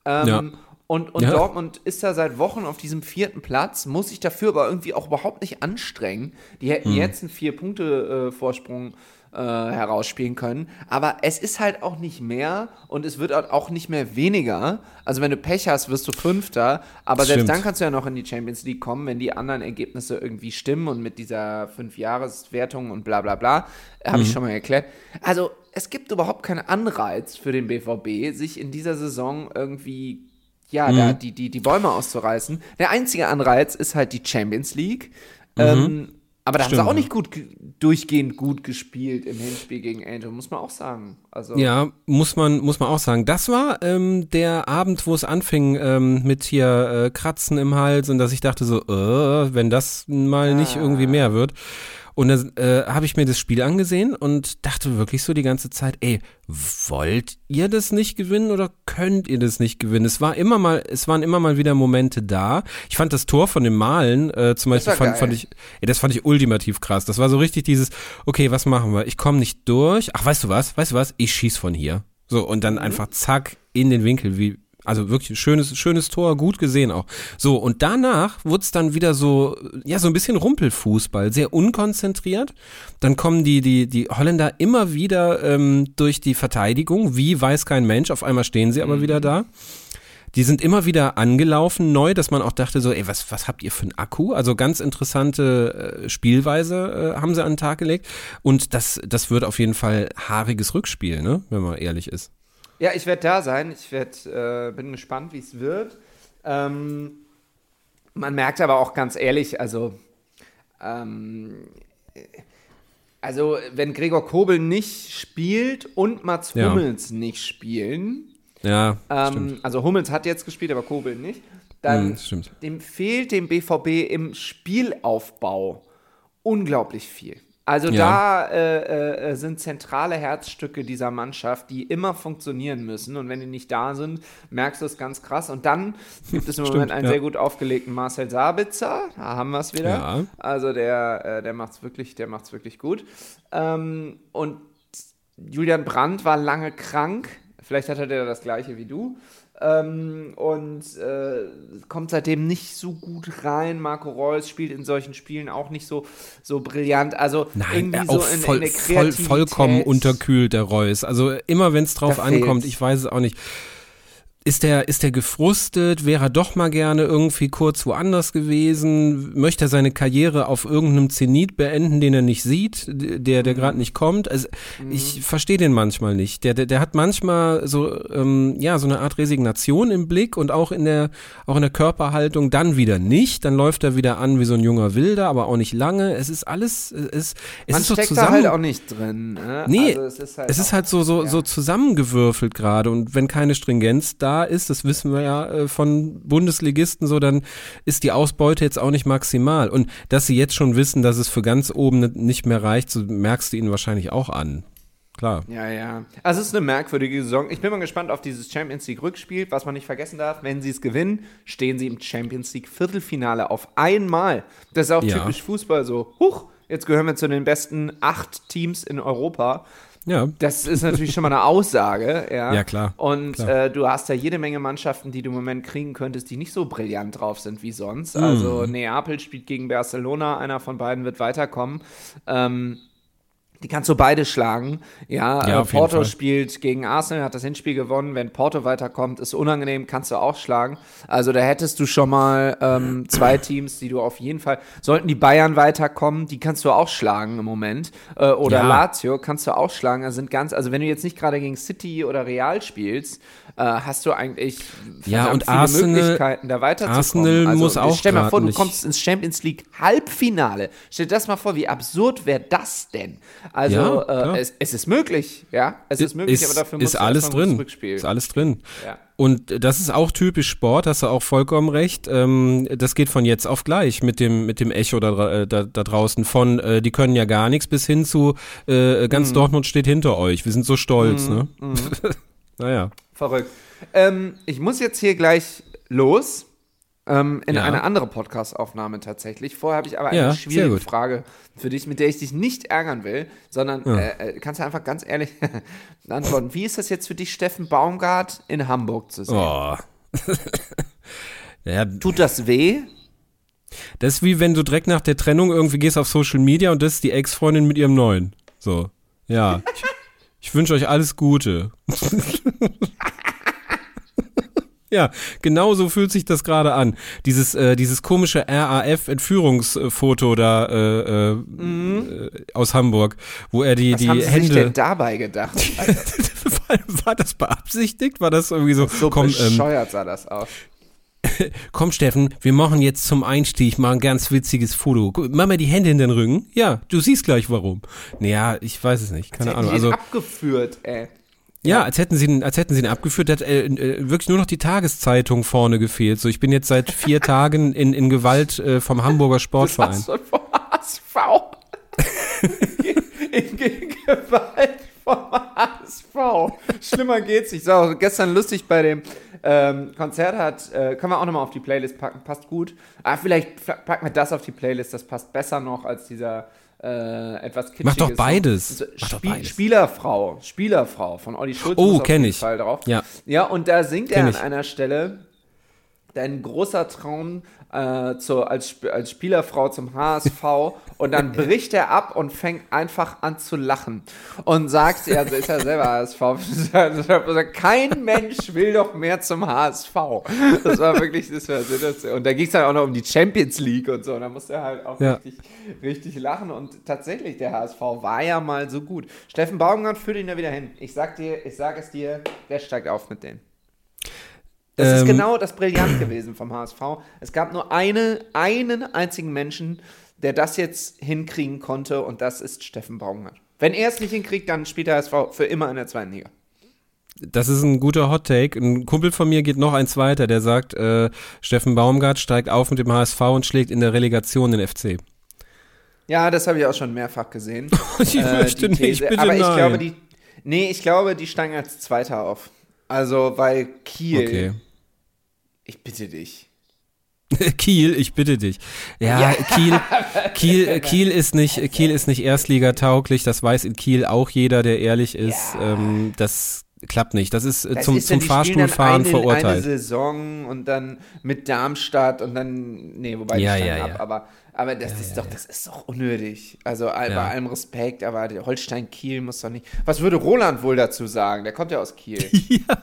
Ähm, Ja. Und, und Ja. Dortmund ist da seit Wochen auf diesem vierten Platz, muss sich dafür aber irgendwie auch überhaupt nicht anstrengen. Die hätten Hm. jetzt einen Vier-Punkte-Vorsprung äh, herausspielen können. Aber es ist halt auch nicht mehr und es wird auch nicht mehr weniger. Also wenn du Pech hast, wirst du Fünfter. Aber Das selbst stimmt. dann kannst du ja noch in die Champions League kommen, wenn die anderen Ergebnisse irgendwie stimmen und mit dieser Fünf-Jahres-Wertung und bla bla bla. Habe Mhm. ich schon mal erklärt. Also es gibt überhaupt keinen Anreiz für den BVB, sich in dieser Saison irgendwie ja, Mhm. da die, die, die Bäume auszureißen. Der einzige Anreiz ist halt die Champions League. Mhm. Ähm, aber da haben sie Stimmt, auch ja. nicht gut, ge- durchgehend gut gespielt im Hinspiel gegen Angel, muss man auch sagen. Also, Ja, muss man, muss man auch sagen. Das war ähm, der Abend, wo es anfing ähm, mit hier äh, Kratzen im Hals und dass ich dachte so, äh, wenn das mal nicht irgendwie mehr wird. Und dann äh, habe ich mir das Spiel angesehen und dachte wirklich so die ganze Zeit, ey, wollt ihr das nicht gewinnen oder könnt ihr das nicht gewinnen? Es war immer mal, es waren immer mal wieder Momente da. Ich fand das Tor von dem Malen äh, zum Beispiel fand, fand ich, ey, das fand ich ultimativ krass. Das war so richtig dieses, okay, was machen wir? Ich komme nicht durch. Ach, weißt du was? Weißt du was? Ich schieß von hier. So und dann einfach zack in den Winkel, wie also wirklich ein schönes, schönes Tor, gut gesehen auch. So, und danach wurde es dann wieder so, ja, so ein bisschen Rumpelfußball, sehr unkonzentriert. Dann kommen die, die, die Holländer immer wieder ähm, durch die Verteidigung, wie weiß kein Mensch, auf einmal stehen sie aber wieder da. Die sind immer wieder angelaufen, neu, dass man auch dachte so, ey, was, was habt ihr für einen Akku? Also ganz interessante äh, Spielweise äh, haben sie an den Tag gelegt. Und das, das wird auf jeden Fall haariges Rückspiel, ne, wenn man ehrlich ist. Ja, ich werde da sein. Ich werd, äh, bin gespannt, wie es wird. Ähm, man merkt aber auch ganz ehrlich, also, ähm, also wenn Gregor Kobel nicht spielt und Mats Ja. Hummels nicht spielen, Ja, ähm, also Hummels hat jetzt gespielt, aber Kobel nicht, dann Hm, stimmt. dem fehlt dem BVB im Spielaufbau unglaublich viel. Also Ja. da äh, äh, sind zentrale Herzstücke dieser Mannschaft, die immer funktionieren müssen. Und wenn die nicht da sind, merkst du es ganz krass. Und dann gibt es im Stimmt, Moment einen ja. sehr gut aufgelegten Marcel Sabitzer. Da haben wir es wieder. Ja. Also der, äh, der macht es wirklich, der macht's wirklich gut. Ähm, und Julian Brandt war lange krank. Vielleicht hat er das gleiche wie du. Ähm, und äh, kommt seitdem nicht so gut rein. Marco Reus spielt in solchen Spielen auch nicht so, so brillant. Also Nein, irgendwie so auch in, voll, in der voll, vollkommen unterkühlt, der Reus. Also immer wenn es drauf Da ankommt, fehlt's. ich weiß es auch nicht. Ist der, ist der gefrustet? Wäre er doch mal gerne irgendwie kurz woanders gewesen? Möchte er seine Karriere auf irgendeinem Zenit beenden, den er nicht sieht, der, der gerade nicht kommt? Also ich verstehe den manchmal nicht. Der, der, der hat manchmal so, ähm, ja, so eine Art Resignation im Blick und auch in der, auch in der Körperhaltung dann wieder nicht. Dann läuft er wieder an wie so ein junger Wilder, aber auch nicht lange. Es ist alles, es, es Man ist so zusammen. halt auch nicht drin. Ne? Nee, also es ist halt, es ist halt so, so, ja. so zusammengewürfelt gerade und wenn keine Stringenz da ist, das wissen wir ja äh, von Bundesligisten so, dann ist die Ausbeute jetzt auch nicht maximal. Und dass sie jetzt schon wissen, dass es für ganz oben ni- nicht mehr reicht, so merkst du ihnen wahrscheinlich auch an. Klar. Ja, ja. Also es ist eine merkwürdige Saison. Ich bin mal gespannt auf dieses Champions League Rückspiel. Was man nicht vergessen darf, wenn sie es gewinnen, stehen sie im Champions League Viertelfinale auf einmal. Das ist auch Ja. typisch Fußball so. Huch, jetzt gehören wir zu den besten acht Teams in Europa. Ja. Das ist natürlich schon mal eine Aussage, ja. Ja, klar, Und klar. Äh, du hast ja jede Menge Mannschaften, die du im Moment kriegen könntest, die nicht so brillant drauf sind wie sonst. Mhm. Also Neapel spielt gegen Barcelona, einer von beiden wird weiterkommen. Ähm, Die kannst du beide schlagen. Ja, Ja, äh, Porto spielt gegen Arsenal, hat das Hinspiel gewonnen. Wenn Porto weiterkommt, ist unangenehm, kannst du auch schlagen. Also da hättest du schon mal ähm, zwei Teams, die du auf jeden Fall. Sollten die Bayern weiterkommen, die kannst du auch schlagen im Moment. Äh, oder Ja. Lazio kannst du auch schlagen. Also sind ganz, also wenn du jetzt nicht gerade gegen City oder Real spielst, äh, hast du eigentlich Ja, und viele Arsenal- Möglichkeiten, da weiterzukommen. Arsenal also, muss auch Stell mal vor, du nicht- kommst ins Champions League Halbfinale. Stell dir das mal vor, wie absurd wäre das denn? Also Ja, äh, es, es ist möglich, ja, es ist möglich, aber dafür ist du alles drin. Rückspiel. Ist alles drin. Ja. Und das ist auch typisch Sport, hast du auch vollkommen recht. Ähm, das geht von jetzt auf gleich mit dem, mit dem Echo da, äh, da, da draußen von, äh, die können ja gar nichts, bis hin zu, äh, ganz Mhm. Dortmund steht hinter euch. Wir sind so stolz, ne? naja. Verrückt. Ähm, ich muss jetzt hier gleich los. Ähm, in Ja. eine andere Podcast-Aufnahme tatsächlich. Vorher habe ich aber Ja, eine sehr schwierige. Frage für dich, mit der ich dich nicht ärgern will, sondern äh, äh, kannst du einfach ganz ehrlich antworten. Wie ist das jetzt für dich, Steffen Baumgart in Hamburg zu sehen? Oh. ja, Tut das weh? das ist wie wenn du direkt nach der Trennung irgendwie gehst auf Social Media und das ist die Ex-Freundin mit ihrem neuen. So. Ja. Ich, ich wünsche euch alles Gute. Ja, genau so fühlt sich das gerade an. Dieses, äh, dieses komische RAF-Entführungsfoto da äh, äh, aus Hamburg, wo er die, Was die haben sie sich denn Hände. dabei gedacht? war, war das beabsichtigt? War das irgendwie so, So komm, ähm, bescheuert sah das aus. komm Steffen, wir machen jetzt zum Einstieg mal ein ganz witziges Foto. Mach mal die Hände in den Rücken. Ja, du siehst gleich warum. Naja, ich weiß es nicht, keine Ahnung. Also abgeführt, ey. Ja, als hätten sie ihn, als hätten sie ihn abgeführt, da hat äh, äh, wirklich nur noch die Tageszeitung vorne gefehlt. So, ich bin jetzt seit vier Tagen in, in Gewalt äh, vom Hamburger Sportverein. Das war vom HSV. in Gegenwart vom HSV. Schlimmer geht's nicht. So, gestern lustig bei dem ähm, Konzert hat, äh, können wir auch nochmal auf die Playlist packen, passt gut. Ah, vielleicht packen wir das auf die Playlist, das passt besser noch als dieser äh, etwas kitschige Mach doch beides. So, Mach doch Spiel, beides. Spielerfrau, Spielerfrau von Olli Schulz. Oh, muss auf kenn jeden ich. Fall drauf. Ja. Ja, und da singt er an einer Stelle, dein großer Traum äh, zu, als, als Spielerfrau zum HSV und dann bricht er ab und fängt einfach an zu lachen und sagt, ja, also ist er selber HSV, kein Mensch will doch mehr zum HSV. Das war wirklich, das war das, und da ging es dann auch noch um die Champions League und so, und da musste er halt auch Ja. richtig, richtig lachen und tatsächlich, der HSV war ja mal so gut. Steffen Baumgart führt ihn da wieder hin. Ich sag dir, ich sag es dir, der steigt auf mit denen. Das ist Ähm, genau das Brillant gewesen vom HSV. Es gab nur eine, einen einzigen Menschen, der das jetzt hinkriegen konnte und das ist Steffen Baumgart. Wenn er es nicht hinkriegt, dann spielt der HSV für immer in der zweiten Liga. Das ist ein guter Hot Take. Ein Kumpel von mir geht noch eins weiter, der sagt, äh, Steffen Baumgart steigt auf mit dem HSV und schlägt in der Relegation den FC. Ja, das habe ich auch schon mehrfach gesehen. Ich äh, möchte nicht, bitte Aber ich nein. glaube, die. Nee, ich glaube, die steigen als Zweiter auf. Also, weil Kiel. Okay. Ich bitte dich. Kiel, ich bitte dich. Ja, Kiel, Kiel, Kiel ist nicht, Kiel ist nicht Erstligatauglich. Das weiß in Kiel auch jeder, der ehrlich ist. Ähm, das klappt nicht. Das ist äh, Das zum, ist ja, zum Fahrstuhlfahren eine, Eine verurteilt. Saison und dann mit Darmstadt und dann, nee, wobei Ja, die ja, steigen ja. ab, aber, aber das ist doch, das ist doch unnötig. Also Ja. bei allem Respekt, aber der Holstein-Kiel muss doch nicht. Was würde Roland wohl dazu sagen? Der kommt ja aus Kiel. Ja,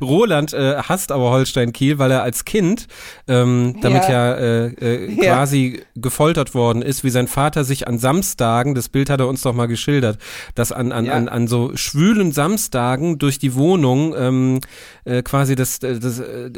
Roland äh, hasst aber Holstein Kiel, weil er als Kind ähm, damit ja, Ja. äh, äh, Ja. quasi gefoltert worden ist, wie sein Vater sich an Samstagen, das Bild hat er uns doch mal geschildert, dass an, an, Ja. an, an so schwülen Samstagen durch die Wohnung ähm, äh, quasi das, äh, das, äh,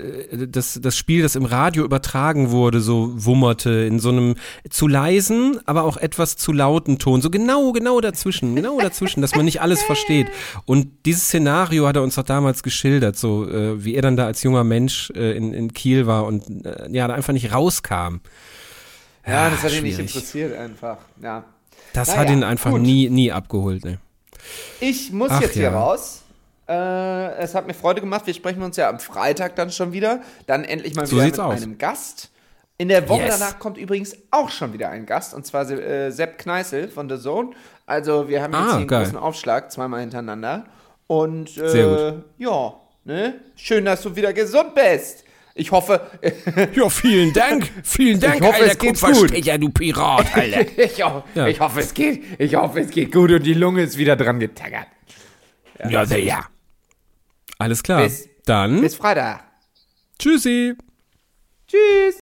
das, das Spiel, das im Radio übertragen wurde, so wummerte in so einem zu leisen, aber auch etwas zu lauten Ton, so genau, genau dazwischen, genau dazwischen, dass man nicht alles versteht. Und dieses Szenario hat er uns doch damals geschildert, so äh, wie er dann da als junger Mensch äh, in, in Kiel war und äh, ja, da einfach nicht rauskam. Ja, das hat ihn nicht schwierig. interessiert einfach. Ja. Das Naja, hat ihn einfach gut. nie, nie abgeholt. Ne. Ich muss Ach, jetzt hier ja. raus. Äh, es hat mir Freude gemacht. Wir sprechen uns ja am Freitag dann schon wieder. Dann endlich mal So wieder mit aus. einem Gast. In der Woche Yes. danach kommt übrigens auch schon wieder ein Gast, und zwar äh, Sepp Kneißl von The Zone. Also wir haben jetzt Ah, hier einen geil. großen Aufschlag, zweimal hintereinander. Und äh, Sehr gut. ja, ne? Schön, dass du wieder gesund bist. Ich hoffe, Ja, vielen Dank. Vielen Dank, hoffe, alter es geht Kupferstecher, du Pirat, Alter. ich, ho Ja. ich hoffe, es geht, ich hoffe, es geht gut und die Lunge ist wieder dran getaggert. ja, sehr, ja. Alles klar. Bis- Dann Bis Freitag. tschüssi. Tschüss.